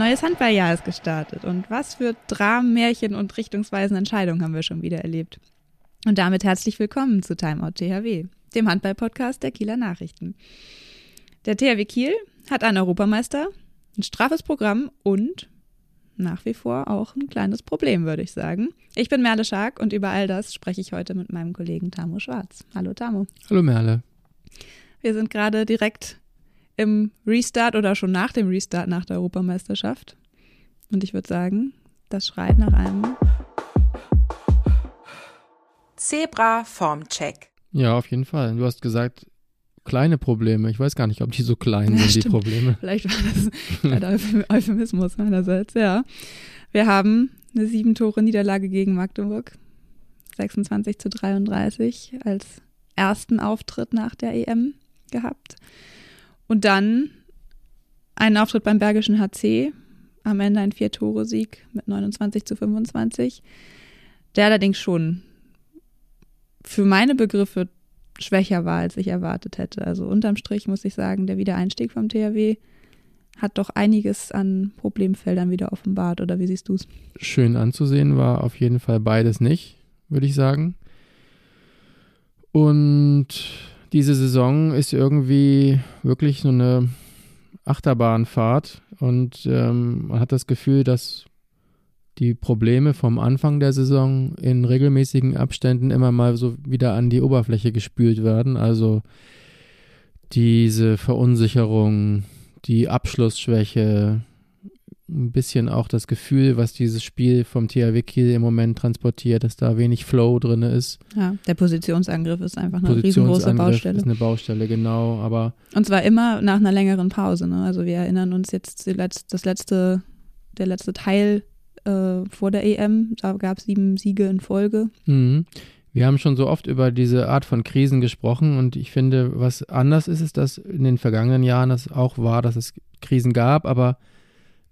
neues Handballjahr ist gestartet und was für Dramen, Märchen und richtungsweisende Entscheidungen haben wir schon wieder erlebt. Und damit herzlich willkommen zu Timeout THW, dem Handball-Podcast der Kieler Nachrichten. Der THW Kiel hat einen Europameister, ein straffes Programm und nach wie vor auch ein kleines Problem, würde ich sagen. Ich bin Merle Schark und über all das spreche ich heute mit meinem Kollegen Tamo Schwarz. Hallo Tamo. Hallo Merle. Wir sind gerade direkt im Restart oder schon nach dem Restart nach der Europameisterschaft. Und ich würde sagen, das schreit nach einem Zebra Formcheck. Ja, auf jeden Fall. Du hast gesagt, kleine Probleme. Ich weiß gar nicht, ob die so klein Ja, sind, die stimmt. Probleme. Vielleicht war das ein Euphem- Euphemismus meinerseits, ja. Wir haben eine sieben Tore Niederlage gegen Magdeburg. 26 zu 33 als ersten Auftritt nach der EM gehabt. Und dann einen Auftritt beim Bergischen HC. Am Ende ein Vier-Tore-Sieg mit 29 zu 25. Der allerdings schon für meine Begriffe schwächer war, als ich erwartet hätte. Also unterm Strich muss ich sagen, der Wiedereinstieg vom THW hat doch einiges an Problemfeldern wieder offenbart. Oder wie siehst du es? Schön anzusehen war auf jeden Fall beides nicht, würde ich sagen. Und diese Saison ist irgendwie wirklich so eine Achterbahnfahrt und ähm, man hat das Gefühl, dass die Probleme vom Anfang der Saison in regelmäßigen Abständen immer mal so wieder an die Oberfläche gespült werden. Also diese Verunsicherung, die Abschlussschwäche, ein bisschen auch das Gefühl, was dieses Spiel vom THW Kiel im Moment transportiert, dass da wenig Flow drin ist. Ja, der Positionsangriff ist einfach eine riesengroße Positionsangriff Baustelle. ist eine Baustelle, genau. Aber Und zwar immer nach einer längeren Pause. Ne? Also wir erinnern uns jetzt die letz- das letzte, der letzte Teil äh, vor der EM. Da gab es sieben Siege in Folge. Mhm. Wir haben schon so oft über diese Art von Krisen gesprochen und ich finde, was anders ist, ist, dass in den vergangenen Jahren es auch war, dass es Krisen gab, aber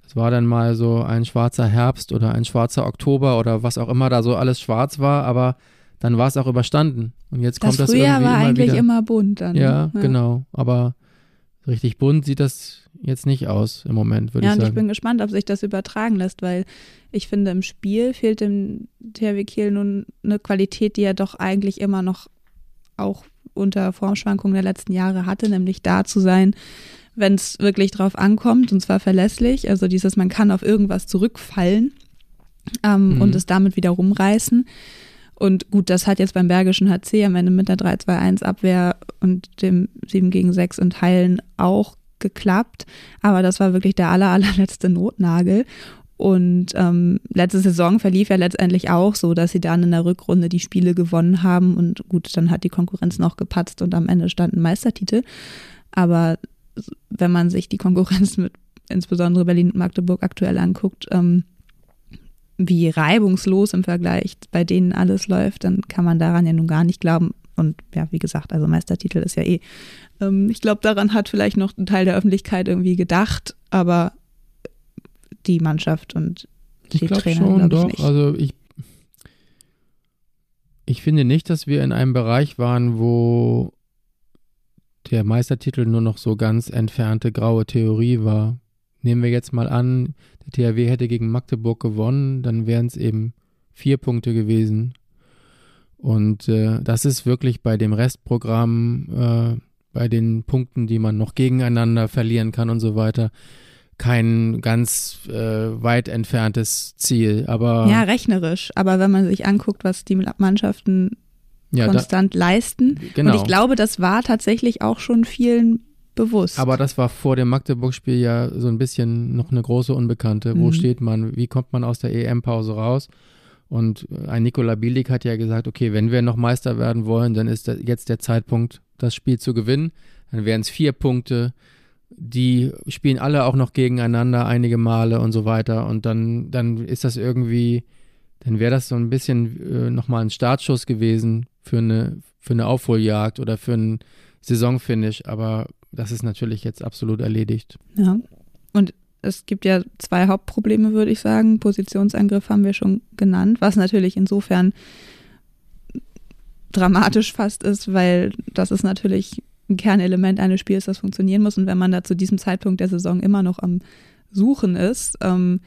es war dann mal so ein schwarzer Herbst oder ein schwarzer Oktober oder was auch immer da so alles schwarz war, aber dann war es auch überstanden. Und jetzt Das kommt das Frühjahr irgendwie war immer eigentlich wieder. immer bunt dann. ja, ne? genau. Aber richtig bunt sieht das jetzt nicht aus im Moment, würde Ja, ich und sagen. ich bin gespannt, ob sich das übertragen lässt, weil ich finde, im Spiel fehlt dem THW Kiel nun eine Qualität, die er doch eigentlich immer noch auch unter Formschwankungen der letzten Jahre hatte, nämlich da zu sein, wenn es wirklich drauf ankommt, und zwar verlässlich. Also dieses, man kann auf irgendwas zurückfallen ähm, Mhm. und es damit wieder rumreißen. Und gut, das hat jetzt beim Bergischen HC am Ende mit der 3-2-1-Abwehr und dem 7 gegen 6 in Teilen auch geklappt. Aber das war wirklich der aller, allerletzte Notnagel. Und ähm, letzte Saison verlief ja letztendlich auch so, dass sie dann in der Rückrunde die Spiele gewonnen haben. Und gut, dann hat die Konkurrenz noch gepatzt und am Ende stand ein Meistertitel. Aber wenn man sich die Konkurrenz mit insbesondere Berlin und Magdeburg aktuell anguckt, ähm, wie reibungslos im Vergleich bei denen alles läuft, dann kann man daran ja nun gar nicht glauben. Und ja, wie gesagt, also Meistertitel ist ja eh. Ähm, ich glaube, daran hat vielleicht noch ein Teil der Öffentlichkeit irgendwie gedacht, aber die Mannschaft und Ich die glaube Trainer, schon, glaub ich doch. nicht. Also ich, ich finde nicht, dass wir in einem Bereich waren, wo der Meistertitel nur noch so ganz entfernte graue Theorie war. Nehmen wir jetzt mal an, der THW hätte gegen Magdeburg gewonnen, dann wären es eben vier Punkte gewesen. Und äh, das ist wirklich bei dem Restprogramm, äh, bei den Punkten, die man noch gegeneinander verlieren kann und so weiter, kein ganz äh, weit entferntes Ziel. Aber ja, rechnerisch. Aber wenn man sich anguckt, was die Mannschaften ja, da, konstant leisten, genau. und ich glaube, das war tatsächlich auch schon vielen bewusst. Aber das war vor dem Magdeburg-Spiel ja so ein bisschen noch eine große Unbekannte. Wo Mhm. steht man? Wie kommt man aus der EM-Pause raus? Und ein Nikola Bielik hat ja gesagt, okay, wenn wir noch Meister werden wollen, dann ist da jetzt der Zeitpunkt, das Spiel zu gewinnen. Dann wären es vier Punkte. Die spielen alle auch noch gegeneinander einige Male und so weiter. Und dann, dann ist das irgendwie, dann wäre das so ein bisschen äh, nochmal ein Startschuss gewesen für eine, für eine Aufholjagd oder für einen Saisonfinish. Aber das ist natürlich jetzt absolut erledigt. Ja. Und es gibt ja zwei Hauptprobleme, würde ich sagen. Positionsangriff haben wir schon genannt, was natürlich insofern dramatisch fast ist, weil das ist natürlich ein Kernelement eines Spiels, das funktionieren muss. Und wenn man da zu diesem Zeitpunkt der Saison immer noch am Suchen ist, ähm,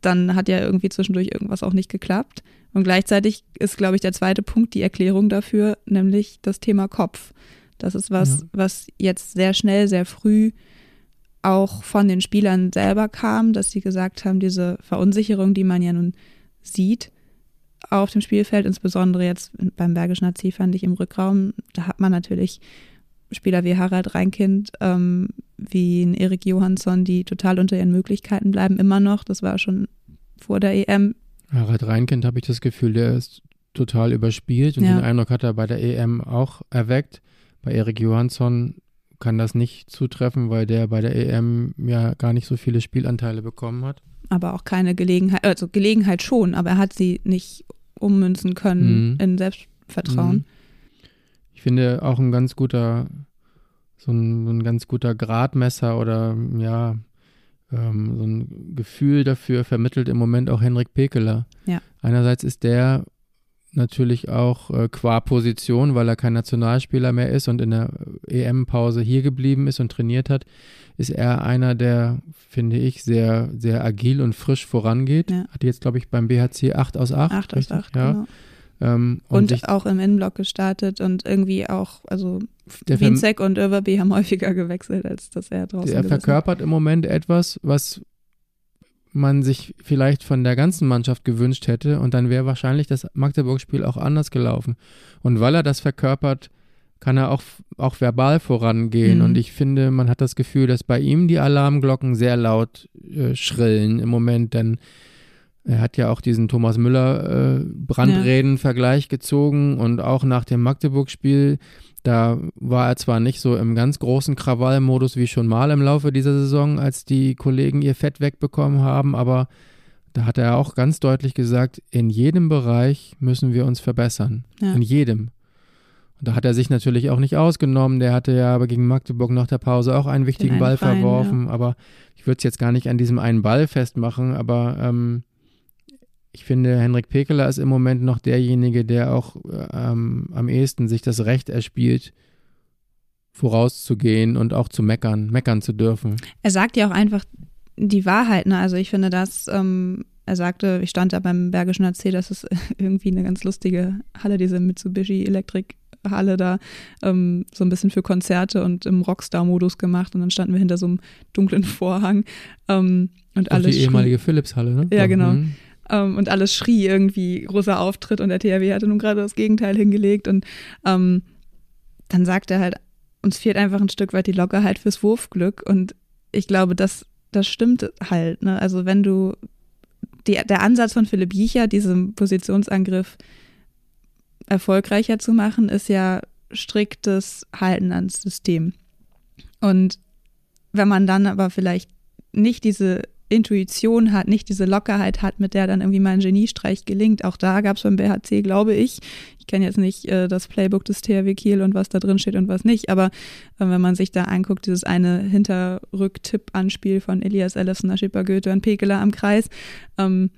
dann hat ja irgendwie zwischendurch irgendwas auch nicht geklappt. Und gleichzeitig ist, glaube ich, der zweite Punkt die Erklärung dafür, nämlich das Thema Kopf. Das ist was, ja. was jetzt sehr schnell, sehr früh auch von den Spielern selber kam, dass sie gesagt haben, diese Verunsicherung, die man ja nun sieht auf dem Spielfeld, insbesondere jetzt beim Bergischen AC fand ich im Rückraum, da hat man natürlich Spieler wie Harald Reinkind, ähm, wie Erik Johansson, die total unter ihren Möglichkeiten bleiben, immer noch. Das war schon vor der EM. Harald Reinkind habe ich das Gefühl, der ist total überspielt und ja. den Eindruck hat er bei der EM auch erweckt. Bei Erik Johansson kann das nicht zutreffen, weil der bei der EM ja gar nicht so viele Spielanteile bekommen hat. Aber auch keine Gelegenheit, also Gelegenheit schon, aber er hat sie nicht ummünzen können mhm. in Selbstvertrauen. Mhm. Ich finde auch ein ganz guter, so ein, so ein ganz guter Gradmesser oder ja, ähm, so ein Gefühl dafür vermittelt im Moment auch Henrik Pekeler. Ja. Einerseits ist der natürlich auch äh, qua Position, weil er kein Nationalspieler mehr ist und in der EM-Pause hier geblieben ist und trainiert hat, ist er einer, der, finde ich, sehr, sehr agil und frisch vorangeht. Ja. Hat jetzt, glaube ich, beim BHC 8 aus 8. 8 aus 8, ja. genau. Ähm, und, und auch im Innenblock gestartet und irgendwie auch, also Wienzek und Överby haben häufiger gewechselt, als dass er draußen Er verkörpert im Moment etwas, was man sich vielleicht von der ganzen Mannschaft gewünscht hätte und dann wäre wahrscheinlich das Magdeburg-Spiel auch anders gelaufen. Und weil er das verkörpert, kann er auch, auch verbal vorangehen. Mhm. Und ich finde, man hat das Gefühl, dass bei ihm die Alarmglocken sehr laut äh, schrillen im Moment, denn er hat ja auch diesen Thomas Müller äh, Brandreden-Vergleich gezogen und auch nach dem Magdeburg-Spiel da war er zwar nicht so im ganz großen Krawallmodus wie schon mal im Laufe dieser Saison, als die Kollegen ihr Fett wegbekommen haben, aber da hat er auch ganz deutlich gesagt, in jedem Bereich müssen wir uns verbessern. Ja. In jedem. Und da hat er sich natürlich auch nicht ausgenommen. Der hatte ja aber gegen Magdeburg nach der Pause auch einen wichtigen einen Ball Freien, verworfen. Ja. Aber ich würde es jetzt gar nicht an diesem einen Ball festmachen, aber ähm, ich finde, Henrik Pekeler ist im Moment noch derjenige, der auch ähm, am ehesten sich das Recht erspielt, vorauszugehen und auch zu meckern, meckern zu dürfen. Er sagt ja auch einfach die Wahrheit, ne? Also ich finde das, ähm, er sagte, ich stand da beim Bergischen AC, das ist irgendwie eine ganz lustige Halle, diese Mitsubishi Elektrik Halle da ähm, so ein bisschen für Konzerte und im Rockstar-Modus gemacht und dann standen wir hinter so einem dunklen Vorhang ähm, und alles. Die ehemalige Philips-Halle, ne? Ja, genau. Mhm. Ähm, und alles schrie irgendwie großer Auftritt und der THW hatte nun gerade das Gegenteil hingelegt und ähm, dann sagt er halt, uns fehlt einfach ein Stück weit die Lockerheit fürs Wurfglück und ich glaube, das, das stimmt halt. Ne? Also wenn du die, der Ansatz von Philipp Jiecher, diesen Positionsangriff erfolgreicher zu machen, ist ja striktes Halten ans System. Und wenn man dann aber vielleicht nicht diese Intuition hat, nicht diese Lockerheit hat, mit der dann irgendwie mal ein Geniestreich gelingt. Auch da gab es beim BHC, glaube ich, ich kenne jetzt nicht äh, das Playbook des THW Kiel und was da drin steht und was nicht, aber äh, wenn man sich da anguckt, dieses eine Hinterrück-Tipp-Anspiel von Elias Ellefson, Schipper Goethe und Pekeler am Kreis, ähm,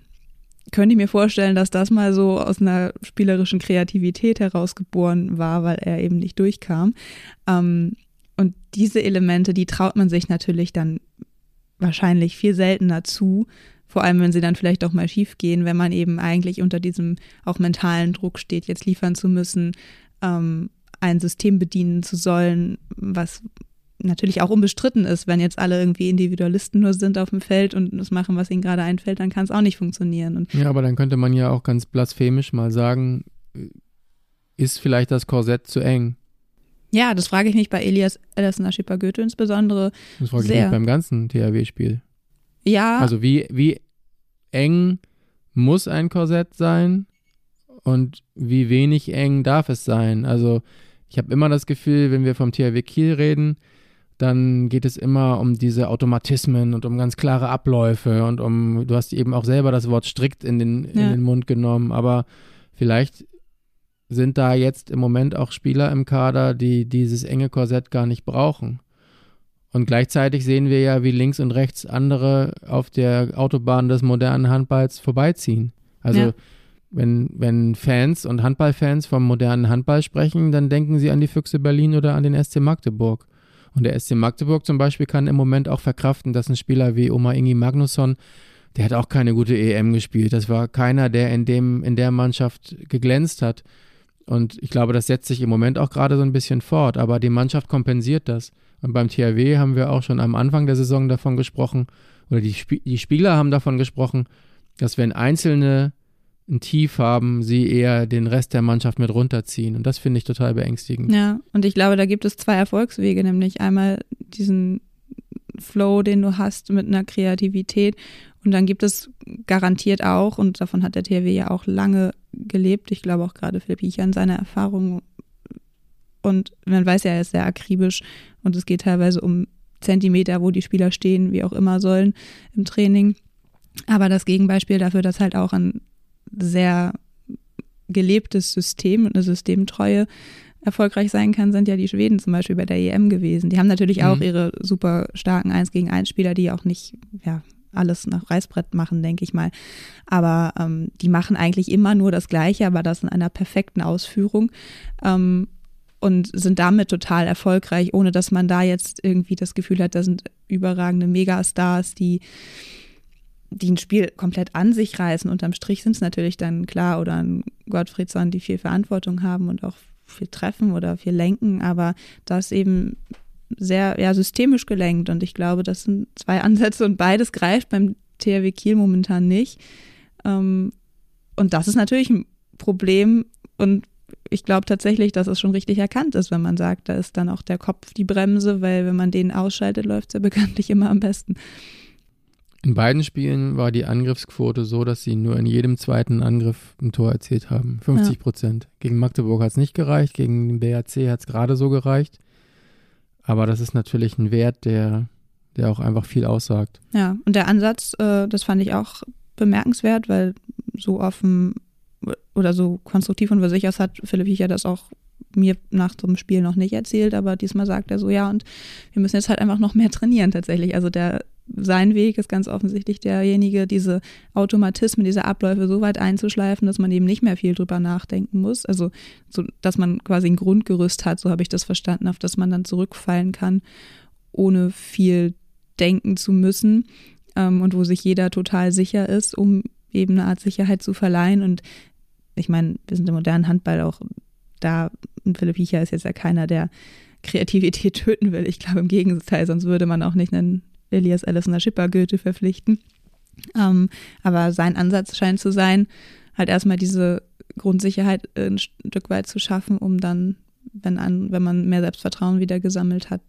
könnte ich mir vorstellen, dass das mal so aus einer spielerischen Kreativität herausgeboren war, weil er eben nicht durchkam. Ähm, und diese Elemente, die traut man sich natürlich dann wahrscheinlich viel seltener zu, vor allem wenn sie dann vielleicht auch mal schief gehen, wenn man eben eigentlich unter diesem auch mentalen Druck steht, jetzt liefern zu müssen, ähm, ein System bedienen zu sollen, was natürlich auch unbestritten ist, wenn jetzt alle irgendwie Individualisten nur sind auf dem Feld und das machen, was ihnen gerade einfällt, dann kann es auch nicht funktionieren. Und ja, aber dann könnte man ja auch ganz blasphemisch mal sagen, ist vielleicht das Korsett zu eng? Ja, das frage ich mich bei Elias Ellison Aschipa Goethe insbesondere. Das frage ich sehr. mich beim ganzen THW-Spiel. Ja. Also wie, wie eng muss ein Korsett sein und wie wenig eng darf es sein? Also ich habe immer das Gefühl, wenn wir vom THW Kiel reden, dann geht es immer um diese Automatismen und um ganz klare Abläufe und um, du hast eben auch selber das Wort strikt in den, ja. in den Mund genommen, aber vielleicht sind da jetzt im Moment auch Spieler im Kader, die dieses enge Korsett gar nicht brauchen. Und gleichzeitig sehen wir ja, wie links und rechts andere auf der Autobahn des modernen Handballs vorbeiziehen. Also ja. wenn, wenn Fans und Handballfans vom modernen Handball sprechen, dann denken sie an die Füchse Berlin oder an den SC Magdeburg. Und der SC Magdeburg zum Beispiel kann im Moment auch verkraften, dass ein Spieler wie Oma Ingi Magnusson, der hat auch keine gute EM gespielt. Das war keiner, der in, dem, in der Mannschaft geglänzt hat. Und ich glaube, das setzt sich im Moment auch gerade so ein bisschen fort, aber die Mannschaft kompensiert das. Und beim THW haben wir auch schon am Anfang der Saison davon gesprochen, oder die, Sp die Spieler haben davon gesprochen, dass wenn Einzelne ein Tief haben, sie eher den Rest der Mannschaft mit runterziehen. Und das finde ich total beängstigend. Ja, und ich glaube, da gibt es zwei Erfolgswege, nämlich einmal diesen Flow, den du hast mit einer Kreativität. Und dann gibt es garantiert auch, und davon hat der THW ja auch lange gelebt, ich glaube auch gerade Philipp Ichan seine Erfahrungen. Und man weiß ja, er ist sehr akribisch und es geht teilweise um Zentimeter, wo die Spieler stehen, wie auch immer sollen im Training. Aber das Gegenbeispiel dafür, dass halt auch ein sehr gelebtes System und eine Systemtreue erfolgreich sein kann, sind ja die Schweden zum Beispiel bei der EM gewesen. Die haben natürlich mhm. auch ihre super starken 1 gegen 1 Spieler, die auch nicht, ja, alles nach Reißbrett machen, denke ich mal. Aber ähm, die machen eigentlich immer nur das Gleiche, aber das in einer perfekten Ausführung. Ähm, und sind damit total erfolgreich, ohne dass man da jetzt irgendwie das Gefühl hat, da sind überragende Megastars, die die ein Spiel komplett an sich reißen. Unterm Strich sind es natürlich dann klar oder ein Gottfriedsson, die viel Verantwortung haben und auch viel treffen oder viel lenken, aber das eben sehr ja, systemisch gelenkt. Und ich glaube, das sind zwei Ansätze und beides greift beim THW Kiel momentan nicht. Ähm, und das ist natürlich ein Problem. Und ich glaube tatsächlich, dass es schon richtig erkannt ist, wenn man sagt, da ist dann auch der Kopf die Bremse, weil wenn man den ausschaltet, läuft es ja bekanntlich immer am besten. In beiden Spielen war die Angriffsquote so, dass sie nur in jedem zweiten Angriff ein Tor erzielt haben. 50 Prozent. Ja. Gegen Magdeburg hat es nicht gereicht, gegen den BRC hat es gerade so gereicht. Aber das ist natürlich ein Wert, der, der auch einfach viel aussagt. Ja, und der Ansatz, äh, das fand ich auch bemerkenswert, weil so offen oder so konstruktiv und sich aus hat Philipp Hiecher das auch mir nach so einem Spiel noch nicht erzählt, aber diesmal sagt er so, ja, und wir müssen jetzt halt einfach noch mehr trainieren tatsächlich. Also der sein Weg ist ganz offensichtlich derjenige, diese Automatismen, diese Abläufe so weit einzuschleifen, dass man eben nicht mehr viel drüber nachdenken muss. Also, so, dass man quasi ein Grundgerüst hat, so habe ich das verstanden, auf das man dann zurückfallen kann, ohne viel denken zu müssen ähm, und wo sich jeder total sicher ist, um eben eine Art Sicherheit zu verleihen. Und ich meine, wir sind im modernen Handball auch da, Philipp Hiecher ist jetzt ja keiner, der Kreativität töten will. Ich glaube im Gegenteil, sonst würde man auch nicht einen Elias Allison Schipper Goethe verpflichten. Ähm, aber sein Ansatz scheint zu sein, halt erstmal diese Grundsicherheit ein Stück weit zu schaffen, um dann, wenn, an, wenn man mehr Selbstvertrauen wieder gesammelt hat,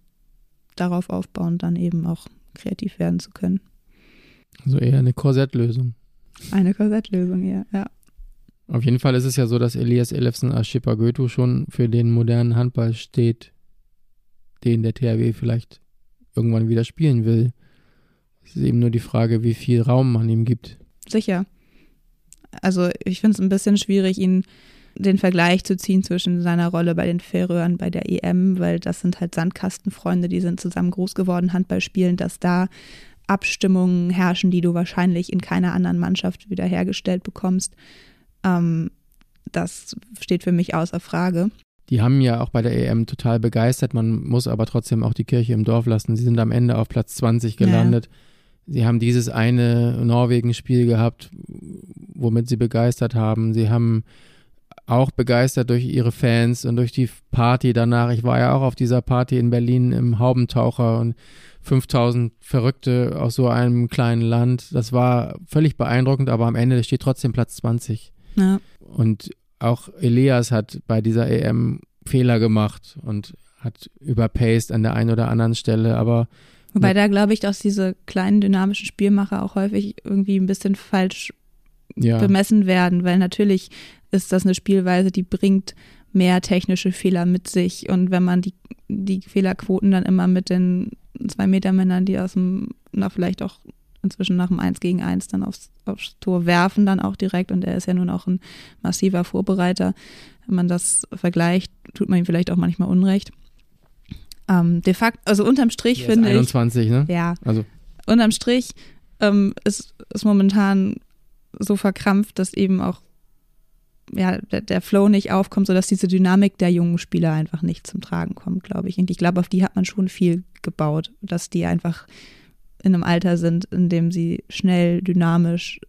darauf aufbauen, dann eben auch kreativ werden zu können. Also eher eine Korsettlösung. Eine Korsettlösung, ja, ja. Auf jeden Fall ist es ja so, dass Elias Elefsen Aschipa Goethe schon für den modernen Handball steht, den der THW vielleicht irgendwann wieder spielen will. Es ist eben nur die Frage, wie viel Raum man ihm gibt. Sicher. Also ich finde es ein bisschen schwierig, ihn den Vergleich zu ziehen zwischen seiner Rolle bei den Färöern bei der EM, weil das sind halt Sandkastenfreunde, die sind zusammen groß geworden, Handball spielen, dass da Abstimmungen herrschen, die du wahrscheinlich in keiner anderen Mannschaft wiederhergestellt bekommst. Ähm, das steht für mich außer Frage. Die haben ja auch bei der EM total begeistert. Man muss aber trotzdem auch die Kirche im Dorf lassen. Sie sind am Ende auf Platz 20 gelandet. Ja. Sie haben dieses eine Norwegen-Spiel gehabt, womit sie begeistert haben. Sie haben auch begeistert durch ihre Fans und durch die Party danach. Ich war ja auch auf dieser Party in Berlin im Haubentaucher und 5000 Verrückte aus so einem kleinen Land. Das war völlig beeindruckend, aber am Ende steht trotzdem Platz 20. Ja. Und auch Elias hat bei dieser EM Fehler gemacht und hat überpaced an der einen oder anderen Stelle, aber Wobei da glaube ich, dass diese kleinen dynamischen Spielmacher auch häufig irgendwie ein bisschen falsch ja. bemessen werden, weil natürlich ist das eine Spielweise, die bringt mehr technische Fehler mit sich. Und wenn man die, die Fehlerquoten dann immer mit den zwei Meter Männern, die aus dem, na, vielleicht auch inzwischen nach dem 1 gegen 1 dann aufs, aufs Tor werfen, dann auch direkt. Und er ist ja nun auch ein massiver Vorbereiter. Wenn man das vergleicht, tut man ihm vielleicht auch manchmal Unrecht. Ähm, de facto, also unterm Strich finde ich. 21, ne? Ja. Also. Unterm Strich ähm, ist, ist momentan so verkrampft, dass eben auch ja, der, der Flow nicht aufkommt, sodass diese Dynamik der jungen Spieler einfach nicht zum Tragen kommt, glaube ich. Und ich glaube, auf die hat man schon viel gebaut, dass die einfach in einem Alter sind, in dem sie schnell, dynamisch,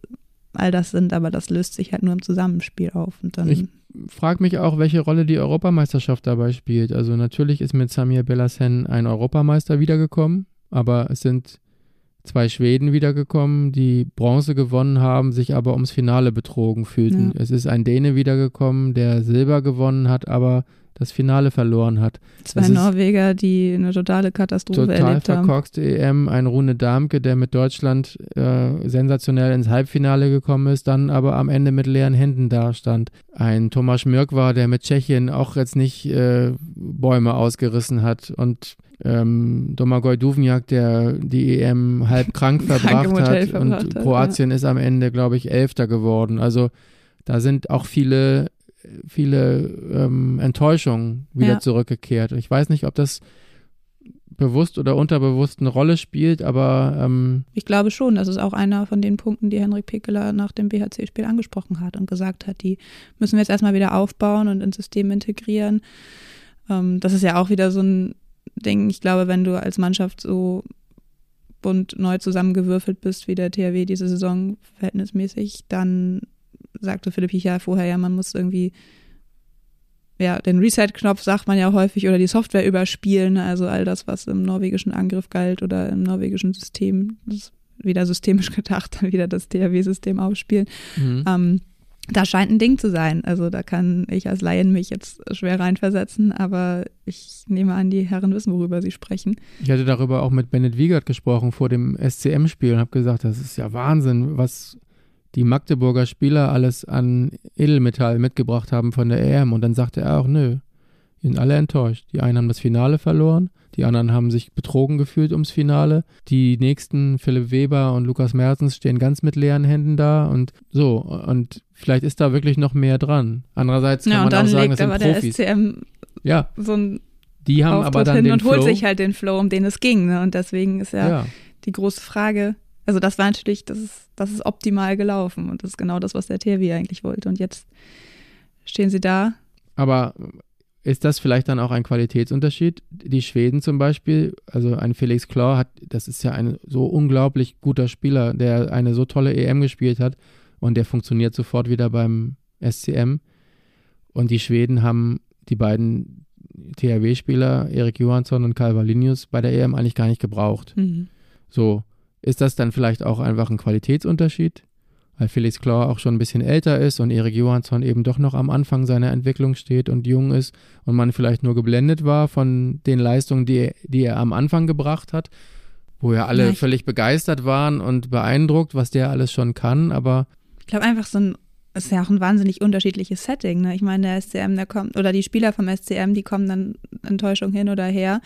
all das sind, aber das löst sich halt nur im Zusammenspiel auf. Und dann ich frage mich auch, welche Rolle die Europameisterschaft dabei spielt. Also natürlich ist mit Samir Belassen ein Europameister wiedergekommen, aber es sind zwei Schweden wiedergekommen, die Bronze gewonnen haben, sich aber ums Finale betrogen fühlten. Ja. Es ist ein Däne wiedergekommen, der Silber gewonnen hat, aber das Finale verloren hat. Zwei Norweger, die eine totale Katastrophe total erlebt haben. Total verkorkste EM, ein Rune Darmke, der mit Deutschland äh, sensationell ins Halbfinale gekommen ist, dann aber am Ende mit leeren Händen dastand. Ein Thomas Mürk war, der mit Tschechien auch jetzt nicht äh, Bäume ausgerissen hat und ähm, Domagoj Duvnjak, der die EM halb krank verbracht hat und hat, Kroatien ja. ist am Ende, glaube ich, Elfter geworden. Also da sind auch viele viele ähm, Enttäuschungen wieder ja. zurückgekehrt. Ich weiß nicht, ob das bewusst oder unterbewusst eine Rolle spielt, aber ähm ich glaube schon, das ist auch einer von den Punkten, die Henrik Pickeler nach dem BHC-Spiel angesprochen hat und gesagt hat, die müssen wir jetzt erstmal wieder aufbauen und ins System integrieren. Ähm, das ist ja auch wieder so ein Ding, ich glaube, wenn du als Mannschaft so bunt neu zusammengewürfelt bist wie der THW diese Saison verhältnismäßig, dann sagte Philipp ja vorher ja, man muss irgendwie ja, den Reset-Knopf sagt man ja häufig oder die Software überspielen, also all das, was im norwegischen Angriff galt oder im norwegischen System, wieder systemisch gedacht, dann wieder das THW-System aufspielen. Mhm. Ähm, da scheint ein Ding zu sein. Also da kann ich als Laien mich jetzt schwer reinversetzen, aber ich nehme an, die Herren wissen, worüber sie sprechen. Ich hatte darüber auch mit Bennett Wiegert gesprochen vor dem SCM-Spiel und habe gesagt, das ist ja Wahnsinn, was die Magdeburger Spieler alles an Edelmetall mitgebracht haben von der EM. Und dann sagte er auch, nö, die sind alle enttäuscht. Die einen haben das Finale verloren, die anderen haben sich betrogen gefühlt ums Finale. Die nächsten, Philipp Weber und Lukas Mertens, stehen ganz mit leeren Händen da und so. Und vielleicht ist da wirklich noch mehr dran. Andererseits kann ja, man auch sagen, das sind aber Profis. der SCM ja. so ein die haben Auftritt aber dann hin den und Flow. holt sich halt den Flow, um den es ging. Ne? Und deswegen ist ja, ja. die große Frage, also das war natürlich, das ist, das ist optimal gelaufen und das ist genau das, was der THW eigentlich wollte. Und jetzt stehen sie da. Aber ist das vielleicht dann auch ein Qualitätsunterschied? Die Schweden zum Beispiel, also ein Felix Klar hat, das ist ja ein so unglaublich guter Spieler, der eine so tolle EM gespielt hat und der funktioniert sofort wieder beim SCM. Und die Schweden haben die beiden THW-Spieler, Erik Johansson und Karl Valinius, bei der EM eigentlich gar nicht gebraucht. Mhm. So, ist das dann vielleicht auch einfach ein Qualitätsunterschied? Weil Felix Klar auch schon ein bisschen älter ist und Erik Johansson eben doch noch am Anfang seiner Entwicklung steht und jung ist und man vielleicht nur geblendet war von den Leistungen, die, die er am Anfang gebracht hat, wo ja alle ja, völlig begeistert waren und beeindruckt, was der alles schon kann, aber. Ich glaube einfach so ein ist ja auch ein wahnsinnig unterschiedliches Setting. Ne? Ich meine, der SCM, der kommt, oder die Spieler vom SCM, die kommen dann Enttäuschung hin oder her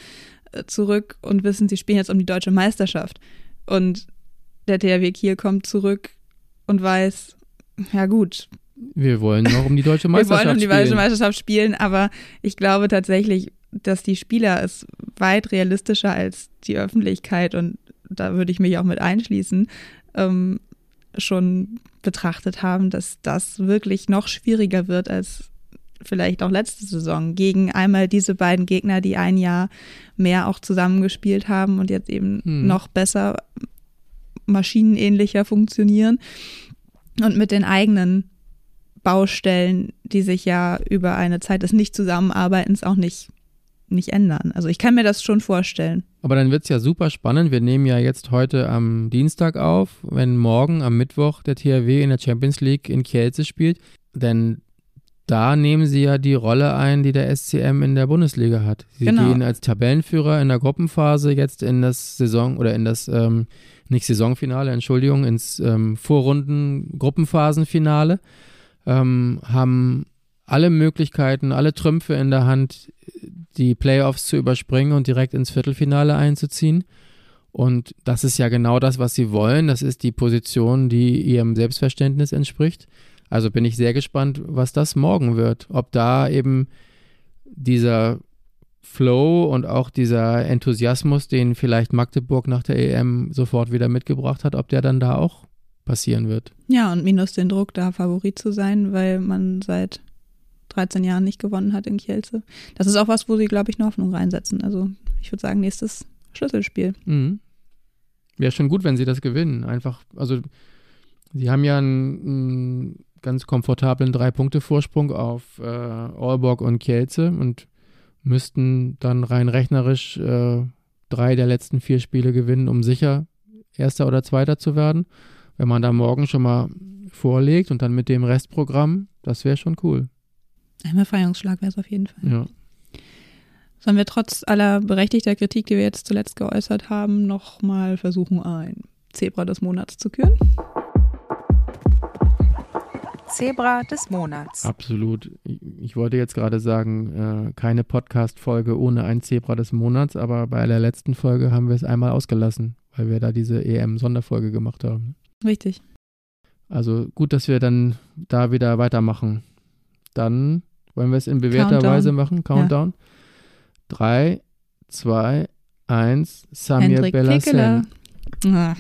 äh, zurück und wissen, sie spielen jetzt um die deutsche Meisterschaft. Und der THW Kiel kommt zurück und weiß, ja gut. Wir wollen noch um die deutsche Meisterschaft spielen. Wir wollen um die deutsche Meisterschaft spielen, aber ich glaube tatsächlich, dass die Spieler es weit realistischer als die Öffentlichkeit und da würde ich mich auch mit einschließen, ähm, schon betrachtet haben, dass das wirklich noch schwieriger wird als vielleicht auch letzte Saison gegen einmal diese beiden Gegner, die ein Jahr mehr auch zusammengespielt haben und jetzt eben hm. noch besser maschinenähnlicher funktionieren und mit den eigenen Baustellen, die sich ja über eine Zeit des Nicht-Zusammenarbeitens auch nicht, nicht ändern. Also ich kann mir das schon vorstellen. Aber dann wird es ja super spannend. Wir nehmen ja jetzt heute am Dienstag auf, wenn morgen am Mittwoch der THW in der Champions League in Kielce spielt. Denn da nehmen sie ja die Rolle ein, die der SCM in der Bundesliga hat. Sie genau. gehen als Tabellenführer in der Gruppenphase jetzt in das Saison oder in das, ähm, nicht Saisonfinale, Entschuldigung, ins ähm, Vorrunden-Gruppenphasenfinale, ähm, haben alle Möglichkeiten, alle Trümpfe in der Hand, die Playoffs zu überspringen und direkt ins Viertelfinale einzuziehen. Und das ist ja genau das, was sie wollen. Das ist die Position, die ihrem Selbstverständnis entspricht. Also bin ich sehr gespannt, was das morgen wird. Ob da eben dieser Flow und auch dieser Enthusiasmus, den vielleicht Magdeburg nach der EM sofort wieder mitgebracht hat, ob der dann da auch passieren wird. Ja, und minus den Druck, da Favorit zu sein, weil man seit 13 Jahren nicht gewonnen hat in Kielce. Das ist auch was, wo sie, glaube ich, eine Hoffnung reinsetzen. Also ich würde sagen, nächstes Schlüsselspiel. Mhm. Wäre schon gut, wenn sie das gewinnen. Einfach, also sie haben ja einen, einen ganz komfortablen Drei-Punkte-Vorsprung auf äh, Aalborg und Kielce und müssten dann rein rechnerisch äh, drei der letzten vier Spiele gewinnen, um sicher Erster oder Zweiter zu werden. Wenn man da morgen schon mal vorlegt und dann mit dem Restprogramm, das wäre schon cool. Ein Befreiungsschlag wäre es auf jeden Fall. Ja. Sollen wir trotz aller berechtigter Kritik, die wir jetzt zuletzt geäußert haben, nochmal versuchen, ein Zebra des Monats zu küren? Zebra des Monats. Absolut. Ich, wollte jetzt gerade sagen, äh, keine Podcast-Folge ohne ein Zebra des Monats, aber bei der letzten Folge haben wir es einmal ausgelassen, weil wir da diese EM-Sonderfolge gemacht haben. Richtig. Also gut, dass wir dann da wieder weitermachen. Dann wollen wir es in bewährter Countdown. Weise machen. Countdown. Drei, zwei, eins. Samir Bellassen. Ah.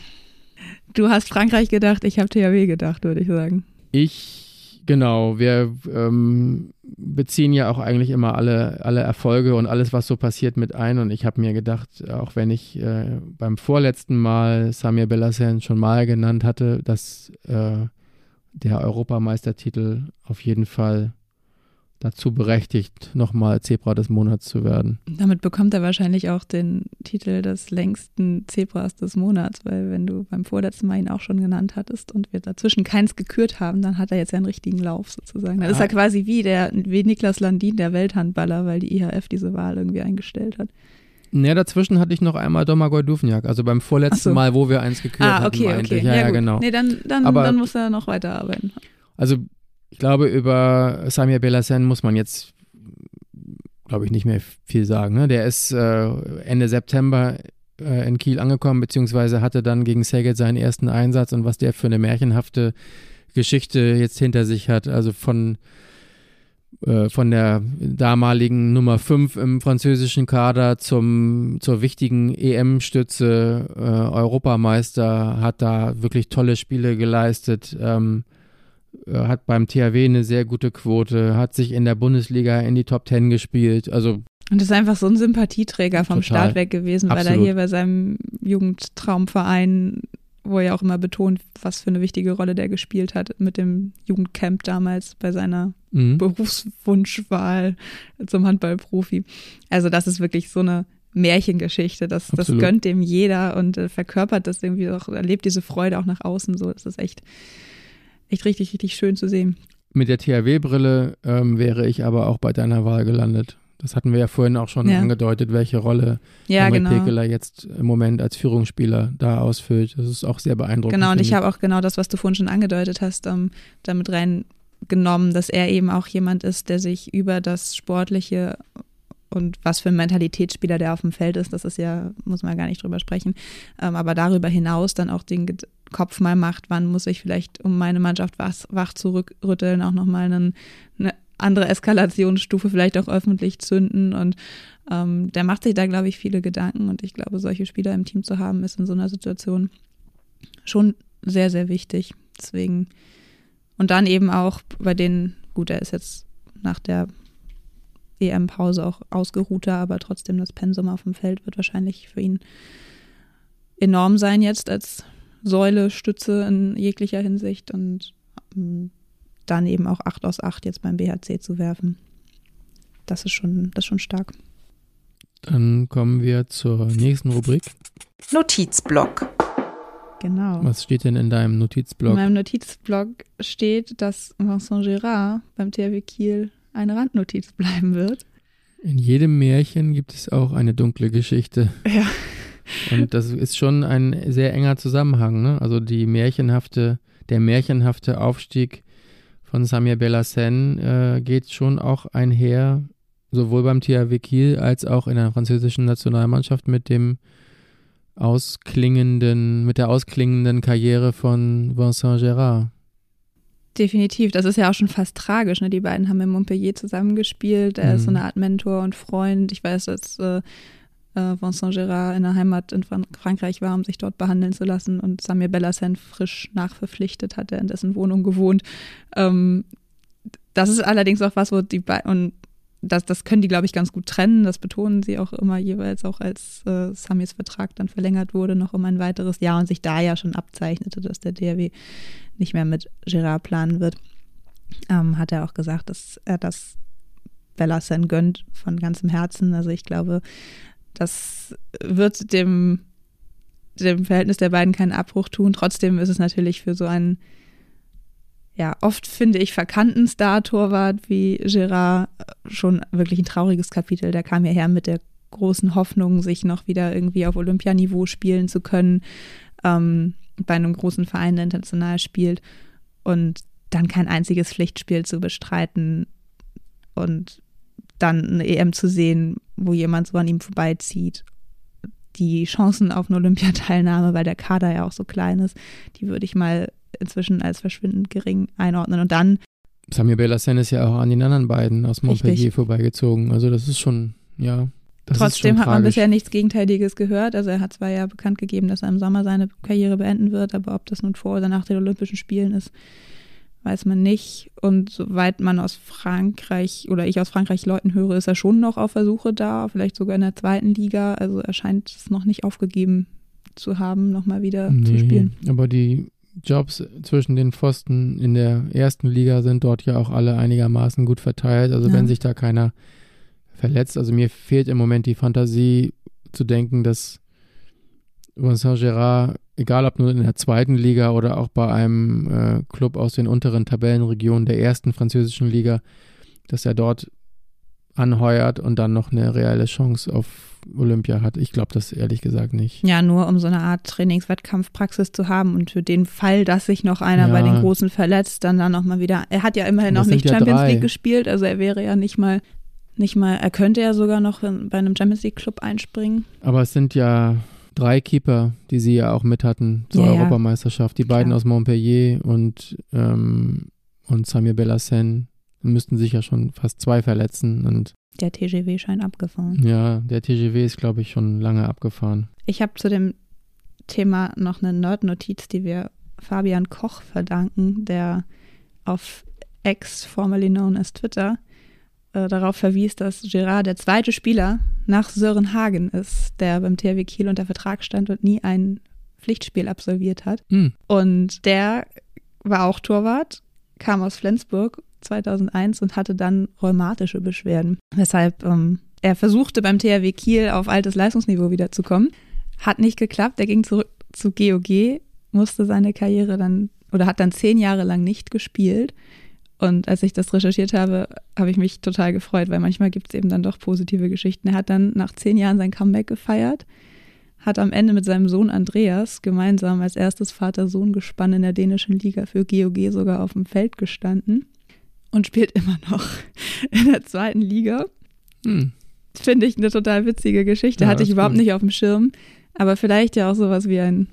Du hast Frankreich gedacht, ich habe THW gedacht, würde ich sagen. Ich, genau, wir ähm, beziehen ja auch eigentlich immer alle, alle Erfolge und alles, was so passiert, mit ein. Und ich habe mir gedacht, auch wenn ich äh, beim vorletzten Mal Samir Bellassen schon mal genannt hatte, dass äh, der Europameistertitel auf jeden Fall dazu berechtigt, nochmal Zebra des Monats zu werden. Damit bekommt er wahrscheinlich auch den Titel des längsten Zebras des Monats, weil wenn du beim vorletzten Mal ihn auch schon genannt hattest und wir dazwischen keins gekürt haben, dann hat er jetzt ja einen richtigen Lauf sozusagen. Dann ist Ja. er quasi wie der wie Niklas Landin, der Welthandballer, weil die IHF diese Wahl irgendwie eingestellt hat. Ne, dazwischen hatte ich noch einmal Domagoj Duvniak, also beim vorletzten so. Mal, wo wir eins gekürt ah, hatten, okay, meinte okay. ich. Ja, ja, gut. genau. Nee, dann, dann, Aber- dann muss er noch weiterarbeiten. Also ich glaube, über Samir Belassen muss man jetzt, glaube ich, nicht mehr viel sagen. Ne? Der ist äh, Ende September äh, in Kiel angekommen, beziehungsweise hatte dann gegen Saget seinen ersten Einsatz und was der für eine märchenhafte Geschichte jetzt hinter sich hat. Also von äh, von der damaligen Nummer 5 im französischen Kader zum, zur wichtigen EM-Stütze, äh, Europameister, hat da wirklich tolle Spiele geleistet, ähm, äh, hat beim THW eine sehr gute Quote, hat sich in der Bundesliga in die Top 10 gespielt. Also Und ist einfach so ein Sympathieträger vom Total. Start weg gewesen, weil er Absolut. hier bei seinem Jugendtraumverein, wo er ja auch immer betont, was für eine wichtige Rolle der gespielt hat mit dem Jugendcamp damals bei seiner mhm. Berufswunschwahl zum Handballprofi. Also das ist wirklich so eine Märchengeschichte. Das, das Absolut. gönnt dem jeder und äh, verkörpert das irgendwie auch, erlebt diese Freude auch nach außen so. Das ist echt, echt richtig, richtig schön zu sehen. mit der THW-Brille ähm, wäre ich aber auch bei deiner Wahl gelandet. Das hatten wir ja vorhin auch schon Ja. angedeutet, welche Rolle Ja, Henrik genau. Pekeler jetzt im Moment als Führungsspieler da ausfüllt. Das ist auch sehr beeindruckend. Genau, und ich habe auch genau das, was du vorhin schon angedeutet hast, ähm, damit reingenommen, dass er eben auch jemand ist, der sich über das Sportliche und was für ein Mentalitätsspieler der auf dem Feld ist, das ist ja, muss man gar nicht drüber sprechen, ähm, aber darüber hinaus dann auch den Kopf mal macht, wann muss ich vielleicht, um meine Mannschaft wach, zu rütteln, auch nochmal einen, eine andere Eskalationsstufe vielleicht auch öffentlich zünden und ähm, der macht sich da, glaube ich, viele Gedanken und ich glaube, solche Spieler im Team zu haben, ist in so einer Situation schon sehr, sehr wichtig. Deswegen. Und dann eben auch bei denen, gut, er ist jetzt nach der EM-Pause auch ausgeruhter, aber trotzdem das Pensum auf dem Feld wird wahrscheinlich für ihn enorm sein jetzt als Säule, Stütze in jeglicher Hinsicht und ähm, dann eben auch 8 aus 8 jetzt beim BHC zu werfen. Das ist schon, das ist schon stark. Dann kommen wir zur nächsten Rubrik. Notizblock. Genau. Was steht denn in deinem In Notizblock? meinem Notizblock steht, dass Vincent Gérard beim THW Kiel eine Randnotiz bleiben wird. In jedem Märchen gibt es auch eine dunkle Geschichte. Ja. Und das ist schon ein sehr enger Zusammenhang. Ne? Also die märchenhafte, der märchenhafte Aufstieg von Samir Bellassen äh, geht schon auch einher, sowohl beim THW Kiel als auch in der französischen Nationalmannschaft mit dem ausklingenden, mit der ausklingenden Karriere von Vincent Gérard. Definitiv. Das ist ja auch schon fast tragisch. Ne? Die beiden haben in Montpellier zusammengespielt. Er ist so Mhm. eine Art Mentor und Freund. Ich weiß, dass äh, äh, Vincent Gérard in der Heimat in Fran Frankreich war, um sich dort behandeln zu lassen und Samir Bellassen frisch nachverpflichtet hat, der in dessen Wohnung gewohnt. Ähm, das ist allerdings auch was, wo die beiden, das, das können die, glaube ich, ganz gut trennen. Das betonen sie auch immer jeweils, auch als äh, Samis Vertrag dann verlängert wurde, noch um ein weiteres Jahr und sich da ja schon abzeichnete, dass der DRW nicht mehr mit Gerard planen wird. Ähm, hat er auch gesagt, dass er das Bellassen gönnt von ganzem Herzen. Also ich glaube, das wird dem, dem Verhältnis der beiden keinen Abbruch tun. Trotzdem ist es natürlich für so einen ja, oft finde ich verkannten Star-Torwart wie Gerard schon wirklich ein trauriges Kapitel. Der kam hierher mit der großen Hoffnung, sich noch wieder irgendwie auf Olympianiveau spielen zu können, ähm, bei einem großen Verein, der international spielt und dann kein einziges Pflichtspiel zu bestreiten und dann eine EM zu sehen, wo jemand so an ihm vorbeizieht. Die Chancen auf eine Olympiateilnahme, weil der Kader ja auch so klein ist, die würde ich mal inzwischen als verschwindend gering einordnen. Und dann. Samir Bellassen ist ja auch an den anderen beiden aus Montpellier richtig. vorbeigezogen. Also das ist schon, ja. Trotzdem hat man bisher nichts Gegenteiliges gehört. Also er hat zwar ja bekannt gegeben, dass er im Sommer seine Karriere beenden wird, aber ob das nun vor oder nach den Olympischen Spielen ist, weiß man nicht. Und soweit man aus Frankreich oder ich aus Frankreich Leuten höre, ist er schon noch auf Versuche da, vielleicht sogar in der zweiten Liga. Also er scheint es noch nicht aufgegeben zu haben, nochmal wieder nee, zu spielen. Aber die Jobs zwischen den Pfosten in der ersten Liga sind dort ja auch alle einigermaßen gut verteilt. Also ja. wenn sich da keiner verletzt, also mir fehlt im Moment die Fantasie zu denken, dass Vincent Gérard, egal ob nur in der zweiten Liga oder auch bei einem äh, Club aus den unteren Tabellenregionen der ersten französischen Liga, dass er dort anheuert und dann noch eine reelle Chance auf Olympia hat. Ich glaube das ehrlich gesagt nicht. Ja, nur um so eine Art Trainingswettkampfpraxis zu haben und für den Fall, dass sich noch einer ja. bei den Großen verletzt, dann dann nochmal wieder. Er hat ja immerhin noch nicht ja Champions drei. League gespielt, also er wäre ja nicht mal, nicht mal, er könnte ja sogar noch bei einem Champions League Club einspringen. Aber es sind ja drei Keeper, die sie ja auch mit hatten zur ja, Europameisterschaft. Die beiden aus Montpellier und, ähm, und Samir Bellassen müssten sich ja schon fast zwei verletzen und der TGW scheint abgefahren. Ja, der TGW ist, glaube ich, schon lange abgefahren. Ich habe zu dem Thema noch eine Nerd-Notiz, die wir Fabian Koch verdanken, der auf X, formerly known as Twitter, äh, darauf verwies, dass Gerard der zweite Spieler nach Sören Hagen ist, der beim THW Kiel unter Vertrag stand und nie ein Pflichtspiel absolviert hat. Mhm. Und der war auch Torwart, kam aus Flensburg 2001 und hatte dann rheumatische Beschwerden, weshalb ähm, er versuchte beim THW Kiel auf altes Leistungsniveau wiederzukommen. Hat nicht geklappt, er ging zurück zu GOG, musste seine Karriere dann oder hat dann zehn Jahre lang nicht gespielt. Und als ich das recherchiert habe, habe ich mich total gefreut, weil manchmal gibt es eben dann doch positive Geschichten. Er hat dann nach zehn Jahren sein Comeback gefeiert, hat am Ende mit seinem Sohn Andreas gemeinsam als erstes Vater-Sohn-Gespann in der dänischen Liga für GOG sogar auf dem Feld gestanden und spielt immer noch in der zweiten Liga. Hm. Finde ich eine total witzige Geschichte. Ja, Hatte ich überhaupt gut. nicht auf dem Schirm. Aber vielleicht ja auch sowas wie ein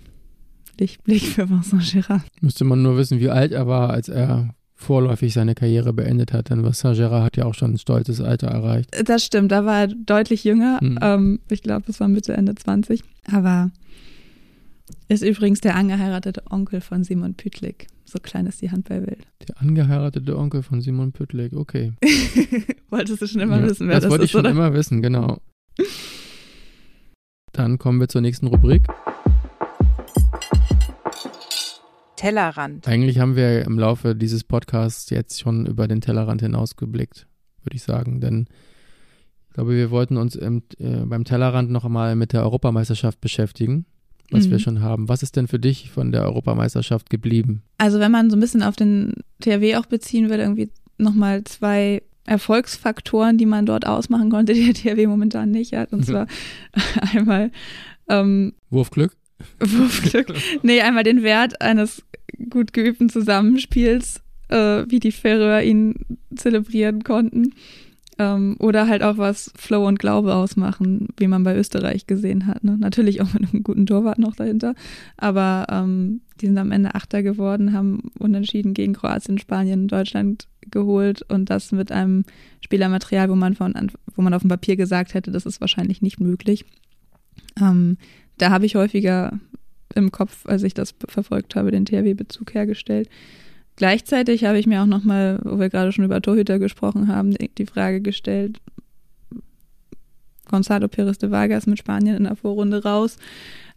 Lichtblick für Vincent Gérard. Müsste man nur wissen, wie alt er war, als er vorläufig seine Karriere beendet hat. Denn Vincent Gérard hat ja auch schon ein stolzes Alter erreicht. Das stimmt, da war er deutlich jünger. Hm. Ähm, ich glaube, es war Mitte, Ende 20. Aber ist übrigens der angeheiratete Onkel von Simon Pütlik. So klein ist die Handballwelt. Der angeheiratete Onkel von Simon Pütlik, okay. Wolltest du schon immer ja, wissen, wer das, das wollte ist, ich schon oder? immer wissen, genau. Dann kommen wir zur nächsten Rubrik. Tellerrand. Eigentlich haben wir im Laufe dieses Podcasts jetzt schon über den Tellerrand hinausgeblickt, würde ich sagen. Denn ich glaube, wir wollten uns im, äh, beim Tellerrand noch einmal mit der Europameisterschaft beschäftigen was mhm. wir schon haben. Was ist denn für dich von der Europameisterschaft geblieben? Also wenn man so ein bisschen auf den THW auch beziehen will, irgendwie nochmal zwei Erfolgsfaktoren, die man dort ausmachen konnte, die der THW momentan nicht hat. Und zwar einmal ähm, Wurfglück. Wurfglück. nee, einmal den Wert eines gut geübten Zusammenspiels, äh, wie die Färöer ihn zelebrieren konnten. Ähm, oder halt auch was Flow und Glaube ausmachen, wie man bei Österreich gesehen hat. Ne? Natürlich auch mit einem guten Torwart noch dahinter. Aber ähm, die sind am Ende Achter geworden, haben unentschieden gegen Kroatien, Spanien, Deutschland geholt und das mit einem Spielermaterial, wo man von wo man auf dem Papier gesagt hätte, das ist wahrscheinlich nicht möglich. Ähm, da habe ich häufiger im Kopf, als ich das verfolgt habe, den THW-Bezug hergestellt. Gleichzeitig habe ich mir auch nochmal, wo wir gerade schon über Torhüter gesprochen haben, die Frage gestellt, Gonzalo Pérez de Vargas mit Spanien in der Vorrunde raus